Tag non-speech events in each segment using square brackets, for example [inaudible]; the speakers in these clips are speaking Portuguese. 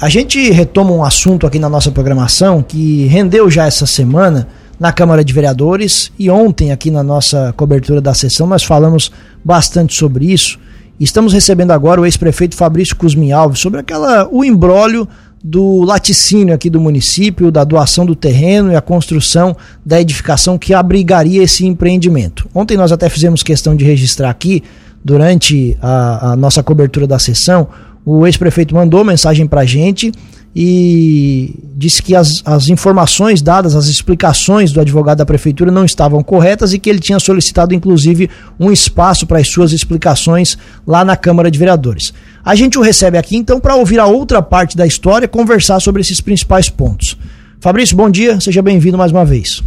A gente retoma um assunto aqui na nossa programação que rendeu já essa semana na Câmara de Vereadores e ontem aqui na nossa cobertura da sessão nós falamos bastante sobre isso. Estamos recebendo agora o ex-prefeito Fabrício Cusmin Alves sobre aquela o embrólio do laticínio aqui do município, da doação do terreno e a construção da edificação que abrigaria esse empreendimento. Ontem nós até fizemos questão de registrar aqui durante a, a nossa cobertura da sessão o ex-prefeito mandou mensagem para a gente e disse que as, as informações dadas, as explicações do advogado da prefeitura não estavam corretas e que ele tinha solicitado, inclusive, um espaço para as suas explicações lá na Câmara de Vereadores. A gente o recebe aqui, então, para ouvir a outra parte da história conversar sobre esses principais pontos. Fabrício, bom dia, seja bem-vindo mais uma vez.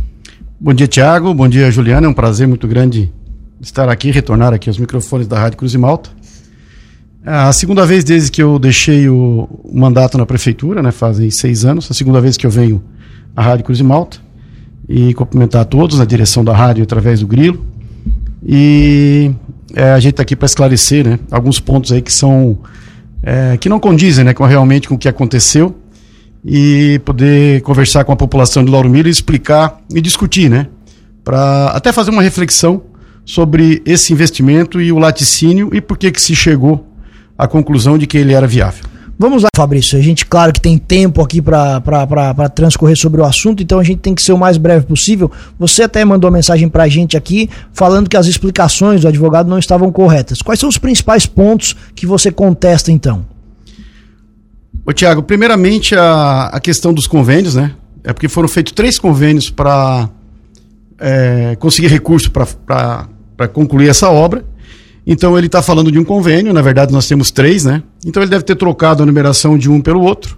Bom dia, Tiago. Bom dia, Juliana. É um prazer muito grande estar aqui, retornar aqui aos microfones da Rádio Cruz e Malta. É a segunda vez desde que eu deixei o, mandato na prefeitura, né, fazem seis anos, a segunda vez que eu venho à Rádio Cruz e Malta e cumprimentar a todos na direção da rádio através do Grilo. E é, a gente está aqui para esclarecer né, alguns pontos aí que são é, que não condizem né, com realmente com o que aconteceu e poder conversar com a população de Lauro Miller e explicar e discutir, né, para até fazer uma reflexão sobre esse investimento e o laticínio e por que que se chegou a conclusão de que ele era viável. Vamos lá, Fabrício. A gente, claro que tem tempo aqui para transcorrer sobre o assunto, então a gente tem que ser o mais breve possível. Você até mandou mensagem para a gente aqui falando que as explicações do advogado não estavam corretas. Quais são os principais pontos que você contesta, então? Ô, Tiago, primeiramente a, a questão dos convênios, né? É porque foram feitos três convênios para é, conseguir recurso para concluir essa obra. Então ele está falando de um convênio, na verdade nós temos três, né? Então ele deve ter trocado a numeração de um pelo outro,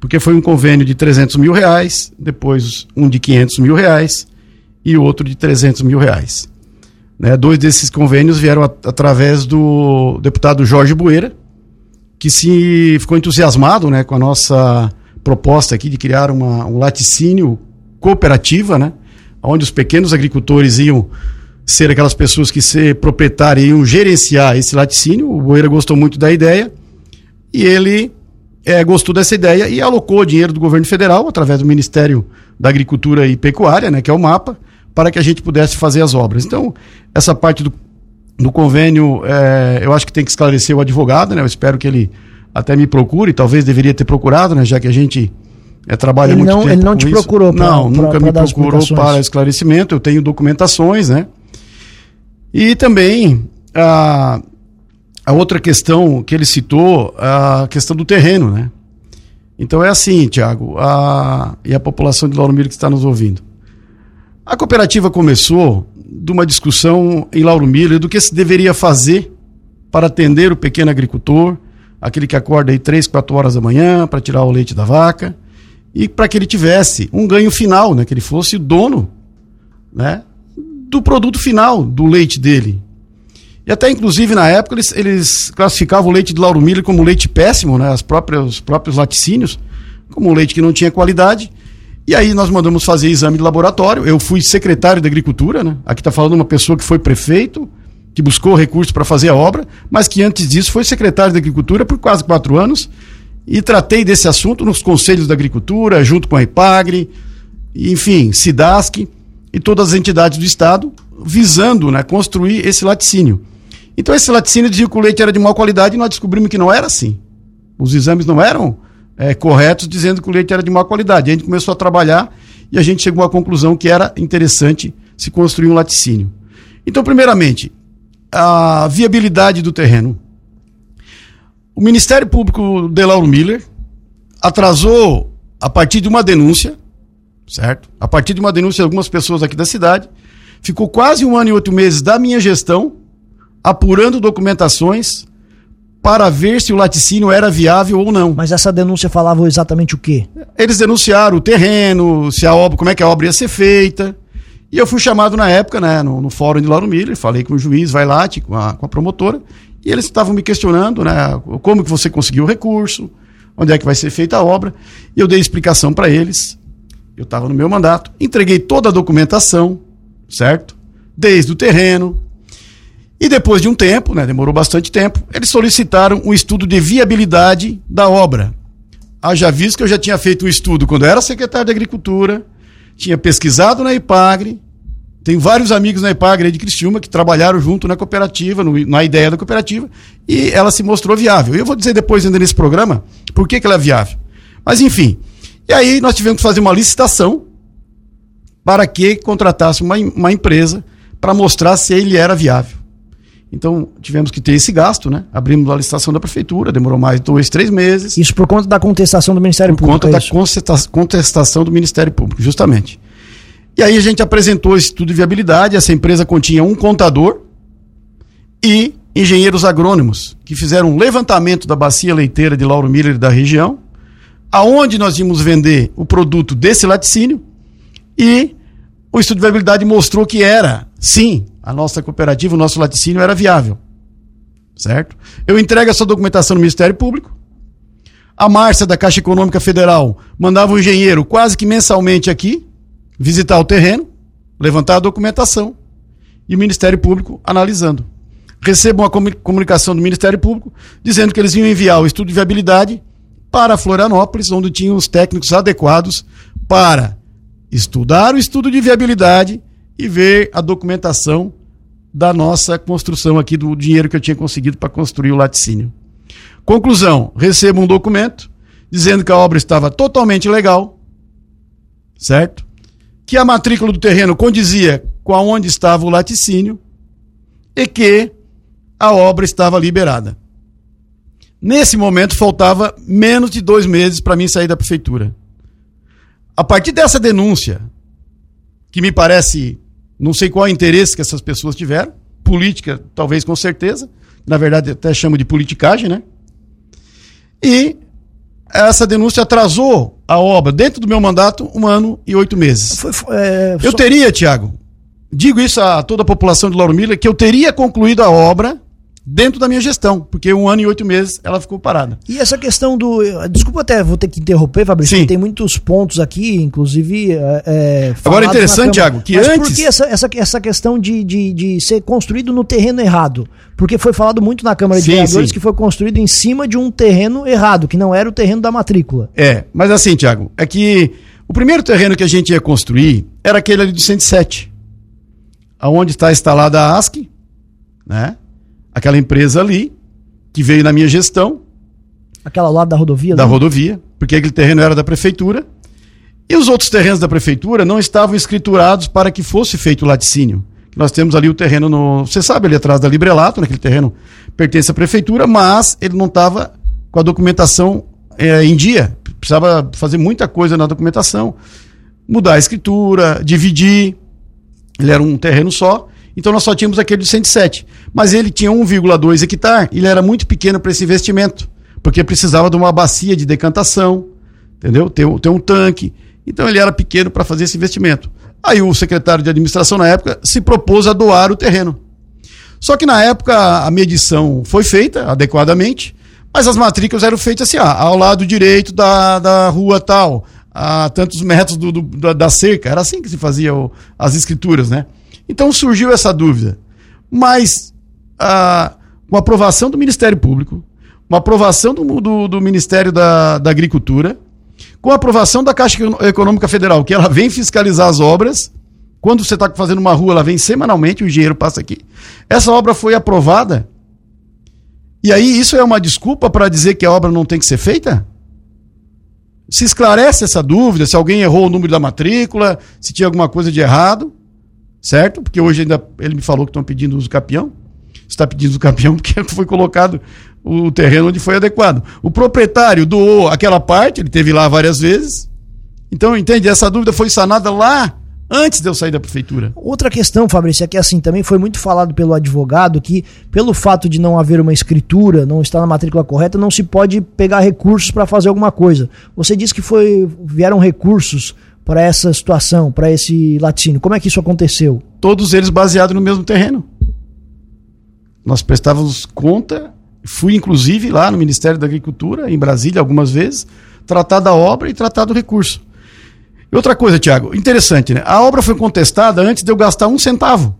porque foi um convênio de 300 mil reais, depois um de 500 mil reais e outro de 300 mil reais. Né? Dois desses convênios vieram a, através do deputado Jorge Bueira, que se ficou entusiasmado né, com a nossa proposta aqui de criar uma, um laticínio cooperativa, né? Onde os pequenos agricultores iam ser aquelas pessoas que ser proprietário e gerenciar esse laticínio. O Boeira gostou muito da ideia e ele é, gostou dessa ideia e alocou dinheiro do governo federal, através do Ministério da Agricultura e Pecuária, né, que é o MAPA, para que a gente pudesse fazer as obras. Então, essa parte do, do convênio, é, eu acho que tem que esclarecer o advogado, né, eu espero que ele até me procure, talvez deveria ter procurado, né, já que a gente é, trabalha ele muito não, tempo Ele não te isso. procurou para Não, pra, nunca pra me procurou para esclarecimento, eu tenho documentações, né, e também a, a outra questão que ele citou, a questão do terreno, né? Então é assim, Tiago, e a população de Lauro Miller que está nos ouvindo. A cooperativa começou de uma discussão em Lauro Miller do que se deveria fazer para atender o pequeno agricultor, aquele que acorda aí três, quatro horas da manhã para tirar o leite da vaca, e para que ele tivesse um ganho final, né? que ele fosse o dono né? Do produto final do leite dele. E até, inclusive, na época, eles, eles classificavam o leite de Lauro Miller como leite péssimo, né? As próprias, os próprios laticínios, como um leite que não tinha qualidade. E aí nós mandamos fazer exame de laboratório. Eu fui secretário de Agricultura, né? Aqui está falando uma pessoa que foi prefeito, que buscou recursos para fazer a obra, mas que antes disso foi secretário de Agricultura por quase quatro anos. E tratei desse assunto nos conselhos da Agricultura, junto com a IPAGRE, enfim, SIDASC e todas as entidades do Estado, visando né, construir esse laticínio. Então esse laticínio dizia que o leite era de má qualidade e nós descobrimos que não era assim. Os exames não eram é, corretos dizendo que o leite era de má qualidade. a gente começou a trabalhar e a gente chegou à conclusão que era interessante se construir um laticínio. Então, primeiramente, a viabilidade do terreno. O Ministério Público de Lauro Miller atrasou, a partir de uma denúncia, certo? A partir de uma denúncia de algumas pessoas aqui da cidade, ficou quase um ano e oito meses da minha gestão apurando documentações para ver se o laticínio era viável ou não. Mas essa denúncia falava exatamente o quê? Eles denunciaram o terreno, se a obra, como é que a obra ia ser feita. E eu fui chamado na época, né, no, no fórum de Lauro Miller, falei com o juiz, vai lá, com a, com a promotora, e eles estavam me questionando, né, como que você conseguiu o recurso, onde é que vai ser feita a obra. E eu dei explicação para eles. Eu estava no meu mandato, entreguei toda a documentação, certo? Desde o terreno. E depois de um tempo, né, demorou bastante tempo, eles solicitaram um estudo de viabilidade da obra haja visto que eu já tinha feito um estudo quando era secretário de Agricultura, tinha pesquisado na IPAGRE, tenho vários amigos na IPAGRE de Criciúma que trabalharam junto na cooperativa, no, na ideia da cooperativa, e ela se mostrou viável. Eu vou dizer depois, ainda nesse programa, por que, que ela é viável. Mas, enfim. E aí nós tivemos que fazer uma licitação para que contratasse uma, uma empresa para mostrar se ele era viável. Então, tivemos que ter esse gasto, né? Abrimos a licitação da prefeitura, demorou mais dois, três meses. Isso por conta da contestação do Ministério por Público. Por conta é da contestação do Ministério Público, justamente. E aí a gente apresentou esse estudo de viabilidade. Essa empresa continha um contador e engenheiros agrônomos que fizeram um levantamento da bacia leiteira de Lauro Miller da região, aonde nós íamos vender o produto desse laticínio e o estudo de viabilidade mostrou que era, sim, a nossa cooperativa, o nosso laticínio era viável. Certo? Eu entrego essa documentação no Ministério Público. A Márcia da Caixa Econômica Federal mandava um engenheiro quase que mensalmente aqui visitar o terreno, levantar a documentação e o Ministério Público analisando. Recebo uma comunicação do Ministério Público dizendo que eles iam enviar o estudo de viabilidade para Florianópolis, onde tinham os técnicos adequados para estudar o estudo de viabilidade e ver a documentação da nossa construção aqui do dinheiro que eu tinha conseguido para construir o laticínio. Conclusão: recebo um documento dizendo que a obra estava totalmente legal, certo? Que a matrícula do terreno condizia com aonde estava o laticínio e que a obra estava liberada. Nesse momento faltava menos de dois meses para mim sair da prefeitura. A partir dessa denúncia, que me parece, não sei qual é interesse que essas pessoas tiveram, política, talvez com certeza, na verdade até chamo de politicagem, né? E essa denúncia atrasou a obra, dentro do meu mandato, um ano e oito meses. Foi, foi, é, eu só... teria, Tiago, digo isso a toda a população de Lauro Miller, que eu teria concluído a obra dentro da minha gestão, porque um ano e oito meses ela ficou parada. E essa questão do. Desculpa até, vou ter que interromper, Fabrício, Sim. tem muitos pontos aqui, inclusive. É, é Agora interessante, Thiago, que Mas antes. Por que essa, essa, essa questão de, de, de ser construído no terreno errado? Porque foi falado muito na Câmara de sim, Vereadores sim. que foi construído em cima de um terreno errado, que não era o terreno da matrícula. É, mas assim, Thiago, é que o primeiro terreno que a gente ia construir era aquele ali do 107, aonde está instalada a ASC, né? Aquela empresa ali, que veio na minha gestão. Aquela lá da rodovia? Da né? rodovia, porque aquele terreno era da prefeitura. E os outros terrenos da prefeitura não estavam escriturados para que fosse feito o laticínio. Nós temos ali o terreno no. Você sabe, ali atrás da Librelato, naquele terreno pertence à prefeitura, mas ele não estava com a documentação é, em dia. Precisava fazer muita coisa na documentação. Mudar a escritura, dividir. Ele era um terreno só. Então nós só tínhamos aquele de 107. Mas ele tinha 1,2 hectare ele era muito pequeno para esse investimento, porque precisava de uma bacia de decantação, entendeu? Ter, ter um tanque. Então ele era pequeno para fazer esse investimento. Aí o secretário de administração na época se propôs a doar o terreno. Só que na época a medição foi feita adequadamente, mas as matrículas eram feitas assim, ah, ao lado direito da, da rua tal, a tantos metros do, do da, da, cerca. Era assim que se fazia o, as escrituras, né? Então surgiu essa dúvida. Mas com a aprovação do Ministério Público, com a aprovação do, do, do Ministério da, da Agricultura, com a aprovação da Caixa Econômica Federal, que ela vem fiscalizar as obras. Quando você está fazendo uma rua, ela vem semanalmente, o engenheiro passa aqui. Essa obra foi aprovada. E aí, isso é uma desculpa para dizer que a obra não tem que ser feita? Se esclarece essa dúvida, se alguém errou o número da matrícula, se tinha alguma coisa de errado certo? Porque hoje ainda ele me falou que estão pedindo uso capião. Está pedindo uso capião porque [laughs] foi colocado o terreno onde foi adequado. O proprietário doou aquela parte, ele teve lá várias vezes. Então, entende? Essa dúvida foi sanada lá antes de eu sair da prefeitura. Outra questão, Fabrício, é que assim também foi muito falado pelo advogado que, pelo fato de não haver uma escritura, não estar na matrícula correta, não se pode pegar recursos para fazer alguma coisa. Você disse que foi vieram recursos para essa situação, para esse laticínio? Como é que isso aconteceu? Todos eles baseados no mesmo terreno. Nós prestávamos conta, fui inclusive lá no Ministério da Agricultura, em Brasília, algumas vezes, tratar da obra e tratar do recurso. E outra coisa, Tiago, interessante, né? A obra foi contestada antes de eu gastar um centavo.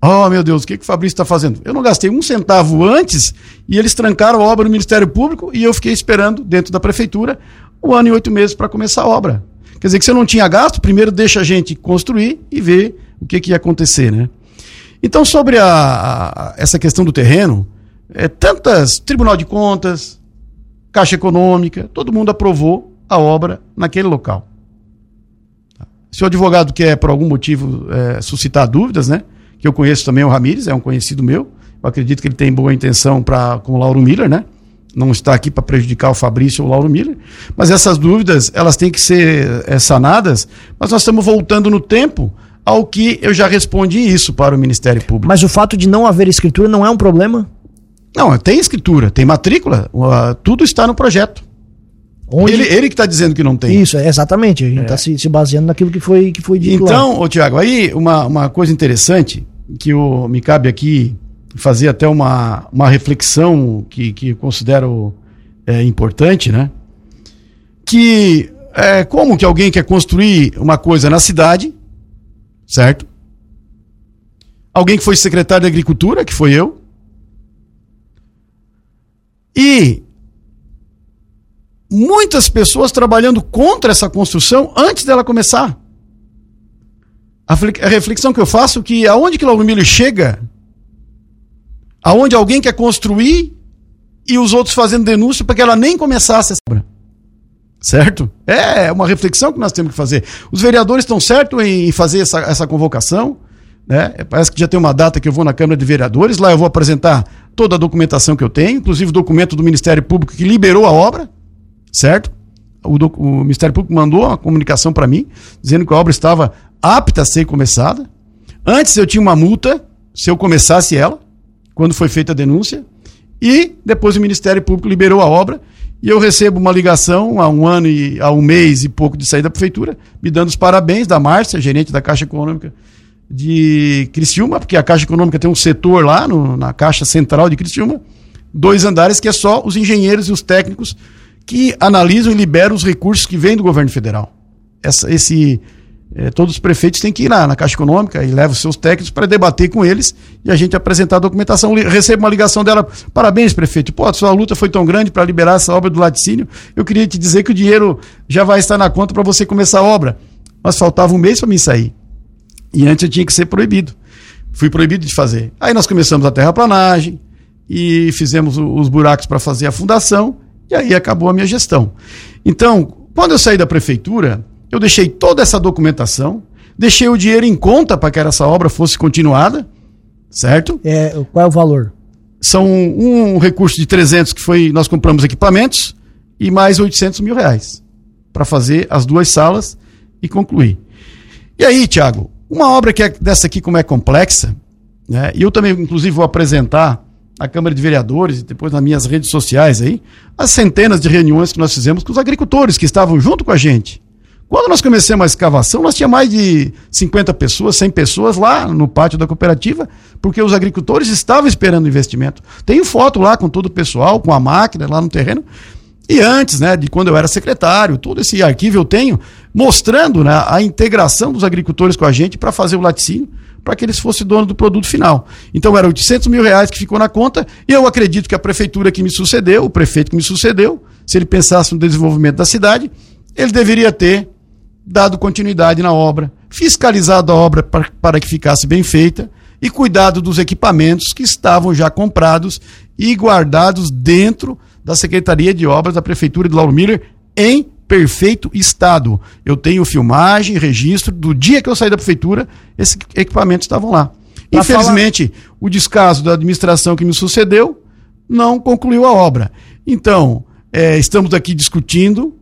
Oh, meu Deus, o que, que o Fabrício está fazendo? Eu não gastei um centavo antes e eles trancaram a obra no Ministério Público e eu fiquei esperando dentro da prefeitura um ano e oito meses para começar a obra. Quer dizer que você não tinha gasto, primeiro deixa a gente construir e ver o que, que ia acontecer, né? Então, sobre a, a, essa questão do terreno, é, tantas Tribunal de Contas, Caixa Econômica, todo mundo aprovou a obra naquele local. Se o advogado quer, por algum motivo, é, suscitar dúvidas, né? Que eu conheço também o Ramires, é um conhecido meu. Eu acredito que ele tem boa intenção pra, com o Lauro Miller, né? Não está aqui para prejudicar o Fabrício ou o Lauro Miller. Mas essas dúvidas, elas têm que ser é, sanadas. Mas nós estamos voltando no tempo ao que eu já respondi isso para o Ministério Público. Mas o fato de não haver escritura não é um problema? Não, tem escritura, tem matrícula, tudo está no projeto. Onde... Ele, ele que está dizendo que não tem. Isso, exatamente. A gente está é. se, se, baseando naquilo que foi, que foi dito Então, ô, Tiago, aí uma, uma coisa interessante que o, me cabe aqui fazer até uma, uma reflexão que, que considero é, importante, né? Que é, como que alguém quer construir uma coisa na cidade certo? Alguém que foi secretário de Agricultura, que foi eu. E muitas pessoas trabalhando contra essa construção antes dela começar. A reflexão que eu faço é que aonde que o Lauro chega, aonde alguém quer construir e os outros fazendo denúncia para que ela nem começasse essa obra. Certo? É uma reflexão que nós temos que fazer. Os vereadores estão certos em fazer essa, essa convocação. Né? Parece que já tem uma data que eu vou na Câmara de Vereadores. Lá eu vou apresentar toda a documentação que eu tenho, inclusive o documento do Ministério Público que liberou a obra. Certo? O, do, o Ministério Público mandou uma comunicação para mim, dizendo que a obra estava apta a ser começada. Antes eu tinha uma multa, se eu começasse ela, quando foi feita a denúncia. E depois o Ministério Público liberou a obra e eu recebo uma ligação há um ano e há um mês e pouco de sair da prefeitura, me dando os parabéns da Márcia, gerente da Caixa Econômica de Criciúma, porque a Caixa Econômica tem um setor lá no, na Caixa Central de Criciúma, dois andares que é só os engenheiros e os técnicos que analisam e liberam os recursos que vêm do governo federal. Essa, esse é, todos os prefeitos têm que ir lá na Caixa Econômica e levam seus técnicos para debater com eles e a gente apresentar a documentação. Recebo uma ligação dela, parabéns, prefeito. Pô, sua luta foi tão grande para liberar essa obra do laticínio. Eu queria te dizer que o dinheiro já vai estar na conta para você começar a obra. Mas faltava um mês para mim sair. E antes eu tinha que ser proibido. Fui proibido de fazer. Aí nós começamos a terraplanagem e fizemos os buracos para fazer a fundação e aí acabou a minha gestão. Então, quando eu saí da prefeitura, eu deixei toda essa documentação, deixei o dinheiro em conta para que essa obra fosse continuada, certo? É, qual é o valor? São um recurso de 300 que foi, nós compramos equipamentos e mais 800 mil reais para fazer as duas salas e concluir. E aí, Tiago, uma obra que é dessa aqui como é complexa, né? E eu também, inclusive, vou apresentar à Câmara de Vereadores e depois nas minhas redes sociais aí, as centenas de reuniões que nós fizemos com os agricultores que estavam junto com a gente. Quando nós começamos a escavação, nós tinha mais de 50 pessoas, 100 pessoas lá no pátio da cooperativa, porque os agricultores estavam esperando investimento. Tenho foto lá com todo o pessoal, com a máquina lá no terreno. E antes, né, de quando eu era secretário, todo esse arquivo eu tenho, mostrando né, a integração dos agricultores com a gente para fazer o laticínio, para que eles fossem dono do produto final. Então eram 800 mil reais que ficou na conta, e eu acredito que a prefeitura que me sucedeu, o prefeito que me sucedeu, se ele pensasse no desenvolvimento da cidade, ele deveria ter dado continuidade na obra, fiscalizado a obra para, para que ficasse bem feita e cuidado dos equipamentos que estavam já comprados e guardados dentro da Secretaria de Obras da Prefeitura de Lauro Miller em perfeito estado. Eu tenho filmagem, registro do dia que eu saí da prefeitura, esses equipamentos estavam lá. Pra Infelizmente, falar... o descaso da administração que me sucedeu não concluiu a obra. Então, é, estamos aqui discutindo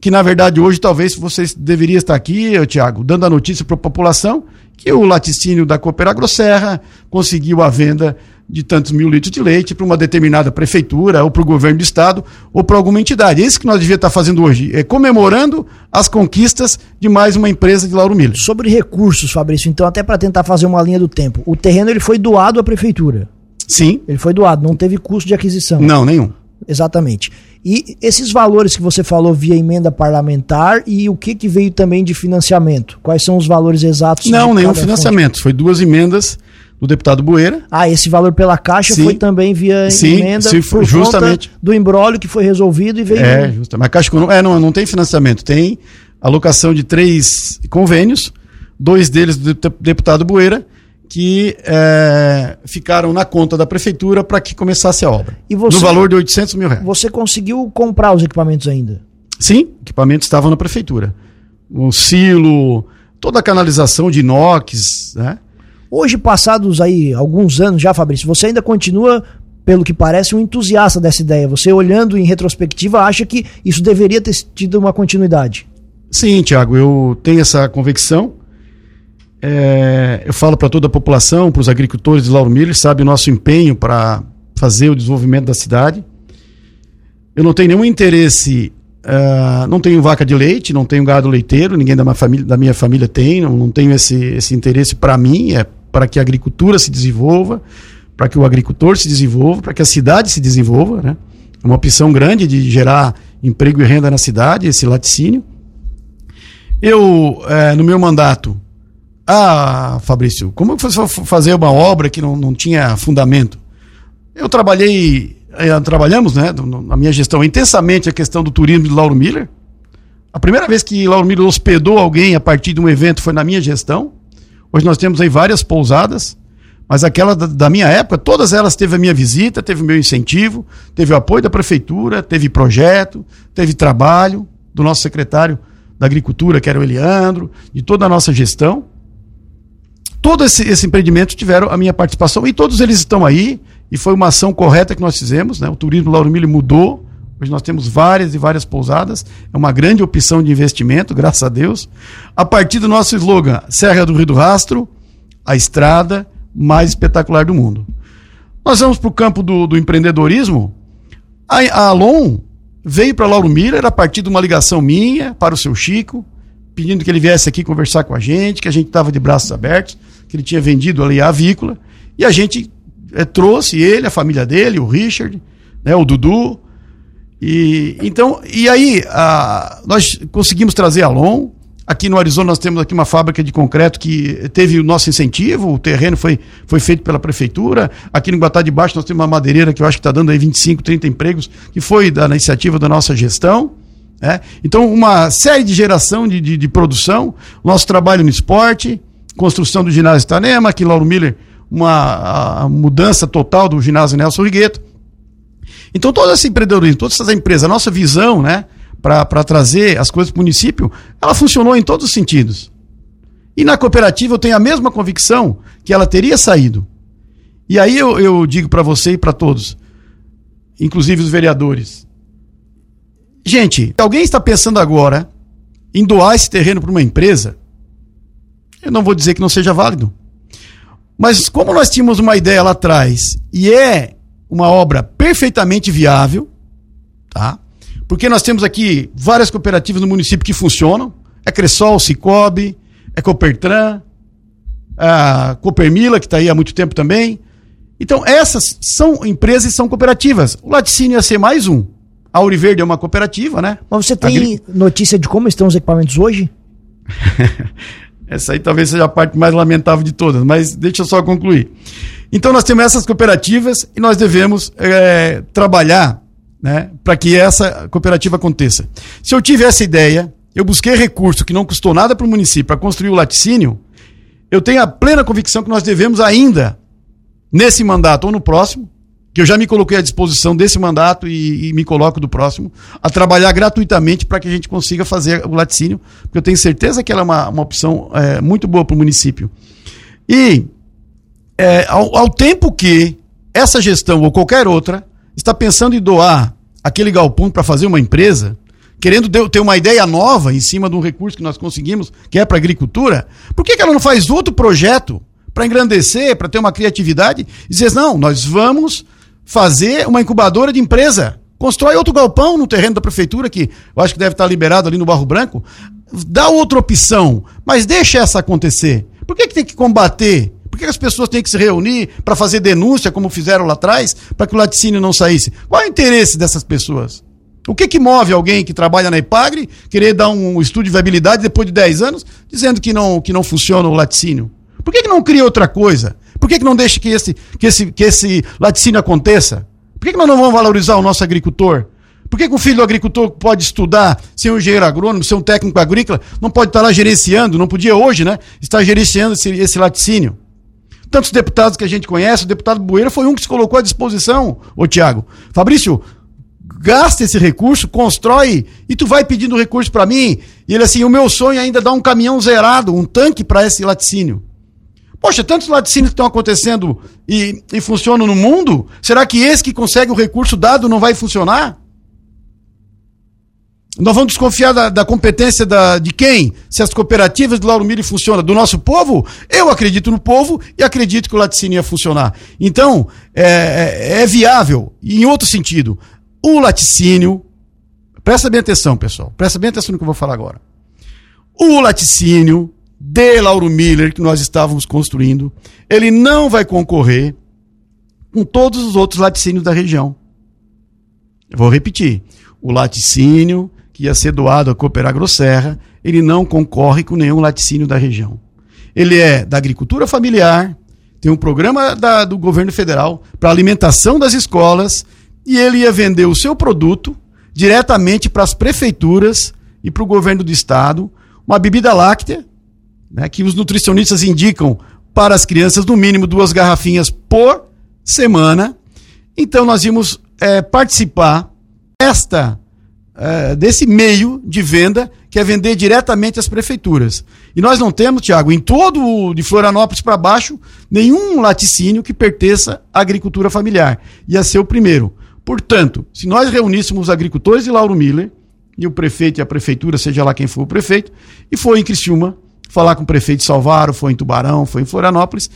que na verdade hoje talvez vocês deveriam estar aqui, Tiago, dando a notícia para a população que o laticínio da Cooper Grosserra conseguiu a venda de tantos mil litros de leite para uma determinada prefeitura, ou para o governo do estado, ou para alguma entidade. É isso que nós devíamos estar fazendo hoje, é comemorando as conquistas de mais uma empresa de Lauro Miller. Sobre recursos, Fabrício, então até para tentar fazer uma linha do tempo, o terreno ele foi doado à prefeitura. Sim. Ele foi doado, não teve custo de aquisição. Não, nenhum. Exatamente. E esses valores que você falou via emenda parlamentar e o que, que veio também de financiamento? Quais são os valores exatos? Não, nenhum financiamento. Fonte? Foi duas emendas do deputado Bueira. Ah, esse valor pela Caixa sim, foi também via sim, emenda sim, por justamente. do embrólio que foi resolvido e veio... É, justamente. A Caixa é, não, não tem financiamento, tem alocação de três convênios, dois deles do deputado Bueira, que é, ficaram na conta da prefeitura para que começasse a obra. E você, no valor de 800 mil reais. Você conseguiu comprar os equipamentos ainda? Sim, equipamentos estavam na prefeitura. O silo, toda a canalização de inox, né? Hoje, passados aí alguns anos já, Fabrício, você ainda continua, pelo que parece, um entusiasta dessa ideia. Você, olhando em retrospectiva, acha que isso deveria ter tido uma continuidade? Sim, Tiago, eu tenho essa convicção. É, eu falo para toda a população, para os agricultores de Lauro Miller, sabe o nosso empenho para fazer o desenvolvimento da cidade. Eu não tenho nenhum interesse, uh, não tenho vaca de leite, não tenho gado leiteiro, ninguém da minha família, da minha família tem, não, não tenho esse, esse interesse para mim, é para que a agricultura se desenvolva, para que o agricultor se desenvolva, para que a cidade se desenvolva. Né? É uma opção grande de gerar emprego e renda na cidade, esse laticínio. Eu, é, no meu mandato, ah, Fabrício, como que você fazer uma obra que não, não tinha fundamento? Eu trabalhei, eh, trabalhamos, né, na minha gestão, intensamente a questão do turismo de Lauro Miller. A primeira vez que Lauro Miller hospedou alguém a partir de um evento foi na minha gestão. Hoje nós temos aí várias pousadas, mas aquela da, da minha época, todas elas teve a minha visita, teve o meu incentivo, teve o apoio da prefeitura, teve projeto, teve trabalho do nosso secretário da Agricultura, que era o Eliandro, de toda a nossa gestão. Todo esse, esse empreendimento tiveram a minha participação e todos eles estão aí. E foi uma ação correta que nós fizemos. Né? O turismo Lauro Mille mudou. Hoje nós temos várias e várias pousadas. É uma grande opção de investimento, graças a Deus. A partir do nosso slogan, Serra do Rio do Rastro, a estrada mais espetacular do mundo. Nós vamos para o campo do, do, empreendedorismo. A, a Alon veio para Lauro Miller a partir de uma ligação minha para o seu Chico, pedindo que ele viesse aqui conversar com a gente, que a gente estava de braços abertos que ele tinha vendido ali a avícola, e a gente é, trouxe ele, a família dele, o Richard, né, o Dudu. E, então, e aí a, nós conseguimos trazer a Lon. Aqui no Arizona nós temos aqui uma fábrica de concreto que teve o nosso incentivo, o terreno foi, foi feito pela prefeitura. Aqui no Guatá de Baixo nós temos uma madeireira que eu acho que está dando aí 25, 30 empregos, que foi da iniciativa da nossa gestão. Né? Então, uma série de geração de, de, de produção, nosso trabalho no esporte, construção do ginásio Itanema, aqui em Lauro Miller, uma mudança total do ginásio Nelson Rigueto. Então, todo esse empreendedorismo, todas essas empresas, a nossa visão, né, para trazer as coisas para o município, ela funcionou em todos os sentidos. E na cooperativa eu tenho a mesma convicção que ela teria saído. E aí eu, eu digo para você e para todos, inclusive os vereadores. Gente, alguém está pensando agora em doar esse terreno para uma empresa, eu não vou dizer que não seja válido. Mas como nós tínhamos uma ideia lá atrás e é uma obra perfeitamente viável, tá? Porque nós temos aqui várias cooperativas no município que funcionam, é Cressol, Cicobi, é Copertran, a Copermila, que está aí há muito tempo também. Então, essas são empresas e são cooperativas. O laticínio ia ser mais um. A Auriverde é uma cooperativa, né? Mas você tem Agri... notícia de como estão os equipamentos hoje? [laughs] Essa aí talvez seja a parte mais lamentável de todas, mas deixa eu só concluir. Então nós temos essas cooperativas e nós devemos é, trabalhar né, para que essa cooperativa aconteça. Se eu tive essa ideia, eu busquei recurso que não custou nada para o município para construir o laticínio, eu tenho a plena convicção que nós devemos ainda, nesse mandato ou no próximo, que eu já me coloquei à disposição desse mandato e, e me coloco do próximo, a trabalhar gratuitamente para que a gente consiga fazer o laticínio, porque eu tenho certeza que ela é uma, uma opção é, muito boa para o município. E é, ao, ao tempo que essa gestão ou qualquer outra está pensando em doar aquele galpão para fazer uma empresa, querendo ter uma ideia nova em cima de um recurso que nós conseguimos, que é para agricultura, por que, que ela não faz outro projeto para engrandecer, para ter uma criatividade e dizer, não, nós vamos fazer uma incubadora de empresa. Constrói outro galpão no terreno da prefeitura, que eu acho que deve estar liberado ali no Barro Branco. Dá outra opção, mas deixa essa acontecer. Por que, que tem que combater? Por que as pessoas têm que se reunir para fazer denúncia, como fizeram lá atrás, para que o laticínio não saísse? Qual é o interesse dessas pessoas? O que, que move alguém que trabalha na Ipagre querer dar um estudo de viabilidade depois de 10 anos, dizendo que não, que não funciona o laticínio? Por que, que não cria outra coisa? Por que, que não deixa que esse, que, esse, que esse laticínio aconteça? Por que, que nós não vamos valorizar o nosso agricultor? Por que, que o filho do agricultor pode estudar, ser um engenheiro agrônomo, ser um técnico agrícola, não pode estar lá gerenciando, não podia hoje, né? Estar gerenciando esse, esse laticínio. Tantos deputados que a gente conhece, o deputado Bueira foi um que se colocou à disposição, ô Tiago. Fabrício, gasta esse recurso, constrói e tu vai pedindo recurso para mim. E ele assim, o meu sonho é ainda dar um caminhão zerado, um tanque para esse laticínio. Poxa, tantos laticínios que estão acontecendo e, e funcionam no mundo, será que esse que consegue o recurso dado não vai funcionar? Nós vamos desconfiar da, da competência da, de quem? Se as cooperativas do Lauro Mille funcionam do nosso povo? Eu acredito no povo e acredito que o laticínio ia funcionar. Então, é, é, é viável. E em outro sentido, o laticínio. Presta bem atenção, pessoal. Presta bem atenção no que eu vou falar agora. O laticínio de Lauro Miller, que nós estávamos construindo, ele não vai concorrer com todos os outros laticínios da região. Eu vou repetir. O laticínio que ia ser doado à Cooperar Grosserra, ele não concorre com nenhum laticínio da região. Ele é da agricultura familiar, tem um programa da, do governo federal para alimentação das escolas e ele ia vender o seu produto diretamente para as prefeituras e para o governo do estado, uma bebida láctea, né, que os nutricionistas indicam para as crianças no mínimo duas garrafinhas por semana. Então nós íamos é, participar desta uh, desse meio de venda, que é vender diretamente às prefeituras. E nós não temos, Tiago, em todo de Florianópolis para baixo, nenhum laticínio que pertença à agricultura familiar. Ia ser o primeiro. Portanto, se nós reuníssemos os agricultores de Lauro Miller, e o prefeito e a prefeitura, seja lá quem for o prefeito, e foi em Criciúma, falar com o prefeito Salvaro, foi em Tubarão, foi em Florianópolis,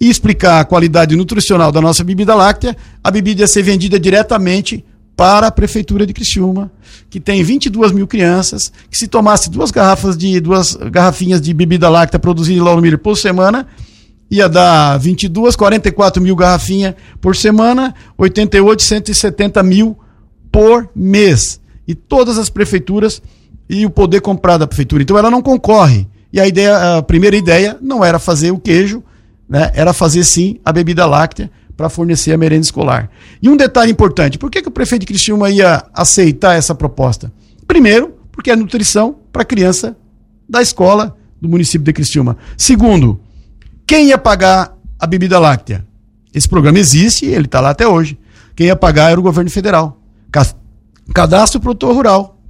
e explicar a qualidade nutricional da nossa bebida láctea, a bebida ia ser vendida diretamente para a prefeitura de Criciúma, que tem 22 mil crianças, que se tomasse duas garrafas de duas garrafinhas de bebida láctea produzida Lauro Miller por semana, ia dar 22, 44 mil garrafinhas por semana, 88, 170 mil por mês. E todas as prefeituras e o poder comprar da prefeitura. Então ela não concorre. E a ideia, a primeira ideia não era fazer o queijo, né? Era fazer sim a bebida láctea para fornecer a merenda escolar. E um detalhe importante: por que, que o prefeito de ia aceitar essa proposta? Primeiro, porque é nutrição para criança da escola do município de Criciúma. Segundo, quem ia pagar a bebida láctea? Esse programa existe e ele está lá até hoje. Quem ia pagar era o governo federal. Cadastro produtor rural.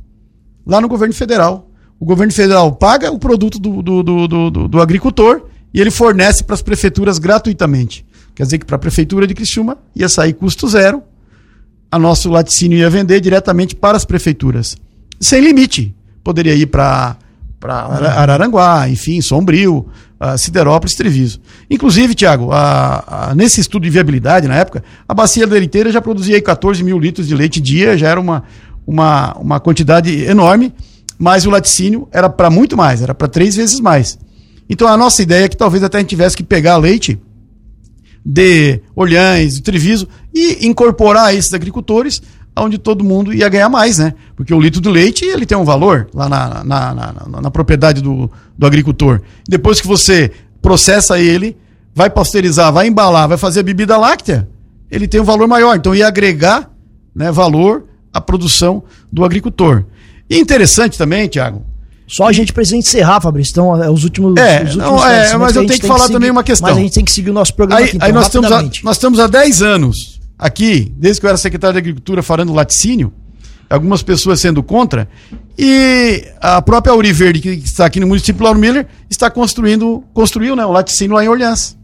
Lá no governo federal. O governo federal paga o produto do, do, do, do, do agricultor e ele fornece para as prefeituras gratuitamente. Quer dizer que para a prefeitura de Criciúma ia sair custo zero, a nosso laticínio ia vender diretamente para as prefeituras. Sem limite. Poderia ir para Araranguá, enfim, Sombrio, Siderópolis, Treviso. Inclusive, Tiago, nesse estudo de viabilidade, na época, a bacia leiteira já produzia 14 mil litros de leite dia, já era uma, uma, uma quantidade enorme, mas o laticínio era para muito mais, era para três vezes mais. Então a nossa ideia é que talvez até a gente tivesse que pegar leite de Olhães, de Treviso, e incorporar esses agricultores onde todo mundo ia ganhar mais, né? Porque o litro do leite ele tem um valor lá na, na, na, na, na propriedade do, do agricultor. Depois que você processa ele, vai pasteurizar, vai embalar, vai fazer a bebida láctea, ele tem um valor maior. Então ia agregar né, valor à produção do agricultor. E interessante também, Tiago, só a gente precisa encerrar, Fabrício. Então, é os últimos. É, os últimos não, é mas eu tenho que falar que seguir, também uma questão. Mas a gente tem que seguir o nosso programa aí, aqui. Então, aí nós, estamos a, nós estamos há 10 anos aqui, desde que eu era secretário de Agricultura, falando laticínio, algumas pessoas sendo contra, e a própria Auriverde, que está aqui no município Lauro Miller, está construindo, construiu né, o laticínio lá em Orleans.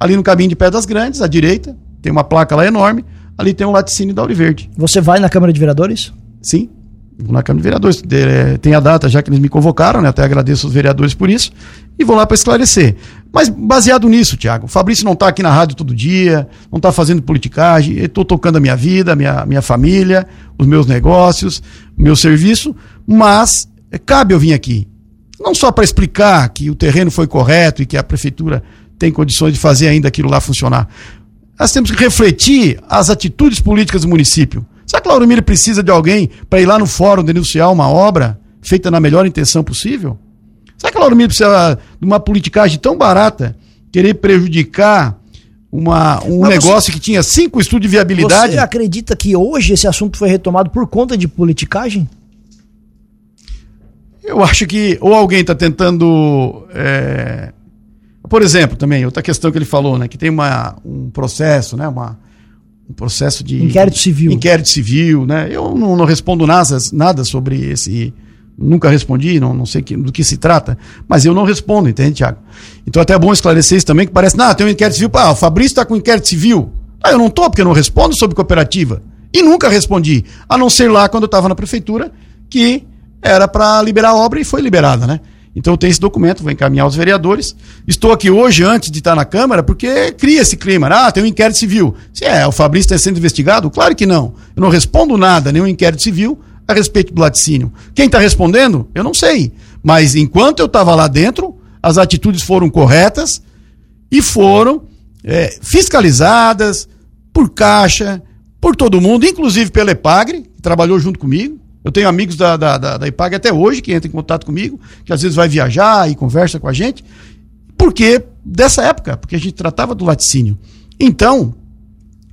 Ali no caminho de Pedras Grandes, à direita, tem uma placa lá enorme, ali tem um laticínio da Auriverde. Você vai na Câmara de Vereadores? Sim na Câmara de Vereadores. É, tem a data já que eles me convocaram, né? Até agradeço os vereadores por isso. E vou lá para esclarecer. Mas baseado nisso, Tiago, o Fabrício não está aqui na rádio todo dia, não está fazendo politicagem, estou tocando a minha vida, a minha, minha família, os meus negócios, o meu serviço, mas é, cabe eu vir aqui. Não só para explicar que o terreno foi correto e que a prefeitura tem condições de fazer ainda aquilo lá funcionar. Nós temos que refletir as atitudes políticas do município. Será que Lauro Miller precisa de alguém para ir lá no fórum denunciar uma obra feita na melhor intenção possível? Será que Lauro Miller precisa de uma politicagem tão barata, querer prejudicar uma, um Mas negócio você, que tinha cinco estudos de viabilidade. Você acredita que hoje esse assunto foi retomado por conta de politicagem? Eu acho que ou alguém está tentando. É... Por exemplo, também, outra questão que ele falou, né? Que tem uma, um processo, né? Uma, um processo de. Inquérito civil. Inquérito civil, né? Eu não, não respondo nada, nada sobre esse nunca respondi, não, não sei que, do que se trata, mas eu não respondo, entende, Tiago? Então até é bom esclarecer isso também, que parece, não, tem um inquérito civil, ah, o Fabrício está com inquérito civil. Ah, eu não estou, porque eu não respondo sobre cooperativa. E nunca respondi, a não ser lá quando eu estava na prefeitura, que era para liberar a obra e foi liberada, né? Então eu tenho esse documento, vou encaminhar aos vereadores. Estou aqui hoje, antes de estar na Câmara, porque cria esse clima. Ah, tem um inquérito civil. Se é, o Fabrício está sendo investigado? Claro que não. Eu não respondo nada, nenhum inquérito civil, a respeito do laticínio. Quem está respondendo? Eu não sei. Mas enquanto eu estava lá dentro, as atitudes foram corretas e foram é, fiscalizadas por Caixa, por todo mundo, inclusive pela EPAGRE, que trabalhou junto comigo. Eu tenho amigos da, da, da, da EPAGRE até hoje que entram em contato comigo, que às vezes vai viajar e conversa com a gente. Porque dessa época, porque a gente tratava do laticínio. Então,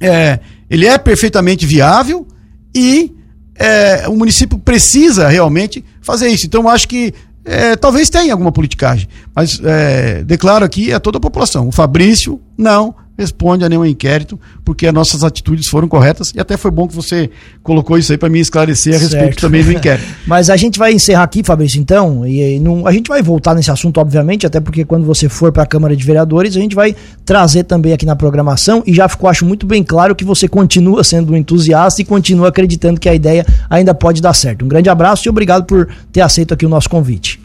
é, ele é perfeitamente viável e é, o município precisa realmente fazer isso. Então, acho que é, talvez tenha alguma politicagem, mas é, declaro aqui a toda a população: o Fabrício não responde a nenhum inquérito, porque as nossas atitudes foram corretas e até foi bom que você colocou isso aí para me esclarecer a certo. respeito também do inquérito. [laughs] Mas a gente vai encerrar aqui, Fabrício, então, e, e não, a gente vai voltar nesse assunto, obviamente, até porque quando você for para a Câmara de Vereadores, a gente vai trazer também aqui na programação e já ficou, acho muito bem claro que você continua sendo um entusiasta e continua acreditando que a ideia ainda pode dar certo. Um grande abraço e obrigado por ter aceito aqui o nosso convite.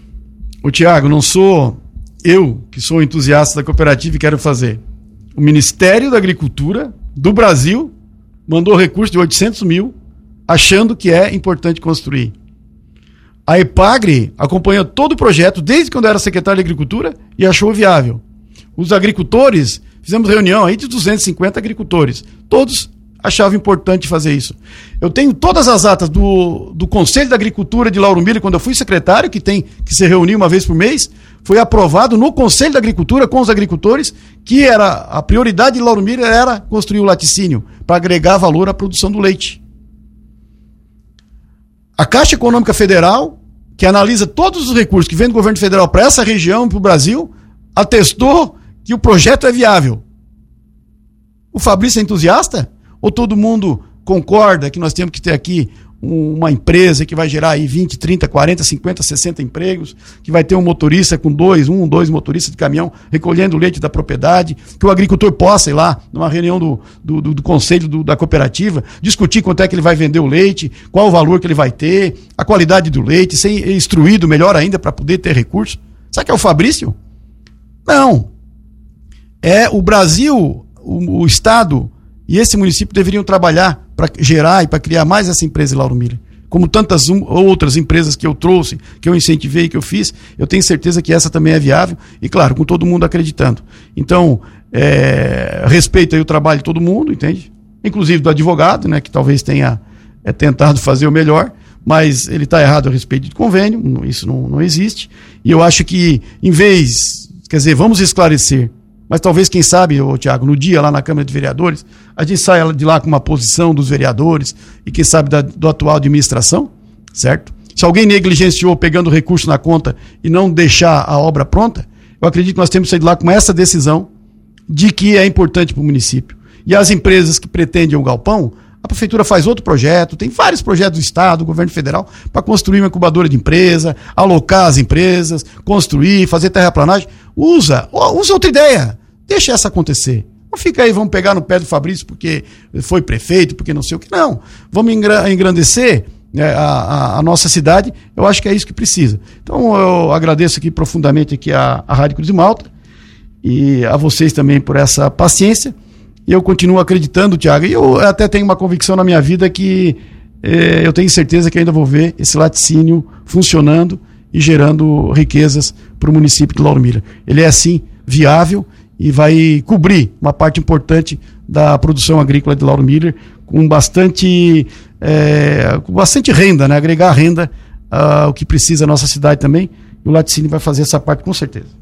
O Tiago, não sou eu que sou entusiasta da cooperativa e quero fazer o Ministério da Agricultura do Brasil mandou recurso de 800 mil, achando que é importante construir. A EPAGRE acompanhou todo o projeto desde quando era secretário de Agricultura e achou viável. Os agricultores, fizemos reunião aí de 250 agricultores, todos achavam importante fazer isso. Eu tenho todas as atas do, do Conselho da Agricultura de Lauro Miller, quando eu fui secretário, que tem que se reunir uma vez por mês, foi aprovado no Conselho da Agricultura com os agricultores que era a prioridade de Lauro Miller era construir o laticínio para agregar valor à produção do leite. A Caixa Econômica Federal, que analisa todos os recursos que vem do governo federal para essa região para o Brasil, atestou que o projeto é viável. O Fabrício é entusiasta? Ou todo mundo concorda que nós temos que ter aqui uma empresa que vai gerar aí 20, 30, 40, 50, 60 empregos, que vai ter um motorista com dois, um, dois motoristas de caminhão recolhendo leite da propriedade, que o agricultor possa ir lá numa reunião do, do, do, do conselho do, da cooperativa, discutir quanto é que ele vai vender o leite, qual o valor que ele vai ter, a qualidade do leite, ser instruído melhor ainda para poder ter recursos. Sabe que é o Fabrício? Não. É o Brasil, o, o Estado e esse município deveriam trabalhar para gerar e para criar mais essa empresa Lauro Miller. Como tantas um, outras empresas que eu trouxe, que eu incentivei, que eu fiz, eu tenho certeza que essa também é viável e, claro, com todo mundo acreditando. Então, é, respeito aí o trabalho de todo mundo, entende? Inclusive do advogado, né, que talvez tenha é, tentado fazer o melhor, mas ele está errado a respeito de convênio, isso não, não existe. E eu acho que, em vez, quer dizer, vamos esclarecer mas talvez, quem sabe, ô, Tiago, no dia lá na Câmara de Vereadores, a gente saia de lá com uma posição dos vereadores e, quem sabe, da, do atual administração, certo? Se alguém negligenciou pegando recurso na conta e não deixar a obra pronta, eu acredito que nós temos que sair de lá com essa decisão de que é importante para o município. E as empresas que pretendem um galpão, a prefeitura faz outro projeto, tem vários projetos do Estado, do governo federal, para construir uma incubadora de empresa, alocar as empresas, construir, fazer terraplanagem. Usa, usa outra ideia. Deixa essa acontecer. Não fica aí, vamos pegar no pé do Fabrício porque foi prefeito, porque não sei o que. Não. Vamos engrandecer né, a, a, a, nossa cidade. Eu acho que é isso que precisa. Então eu agradeço aqui profundamente aqui a, a Rádio Cruz de Malta e a vocês também por essa paciência. E eu continuo acreditando, Tiago. E eu até tenho uma convicção na minha vida que eh, eu tenho certeza que ainda vou ver esse laticínio funcionando e gerando riquezas para o município de Lauro Miller. Ele é, assim, viável e vai cobrir uma parte importante da produção agrícola de Lauro Miller com bastante, é, com bastante renda, né? agregar renda ao que precisa a nossa cidade também. E o laticínio vai fazer essa parte com certeza.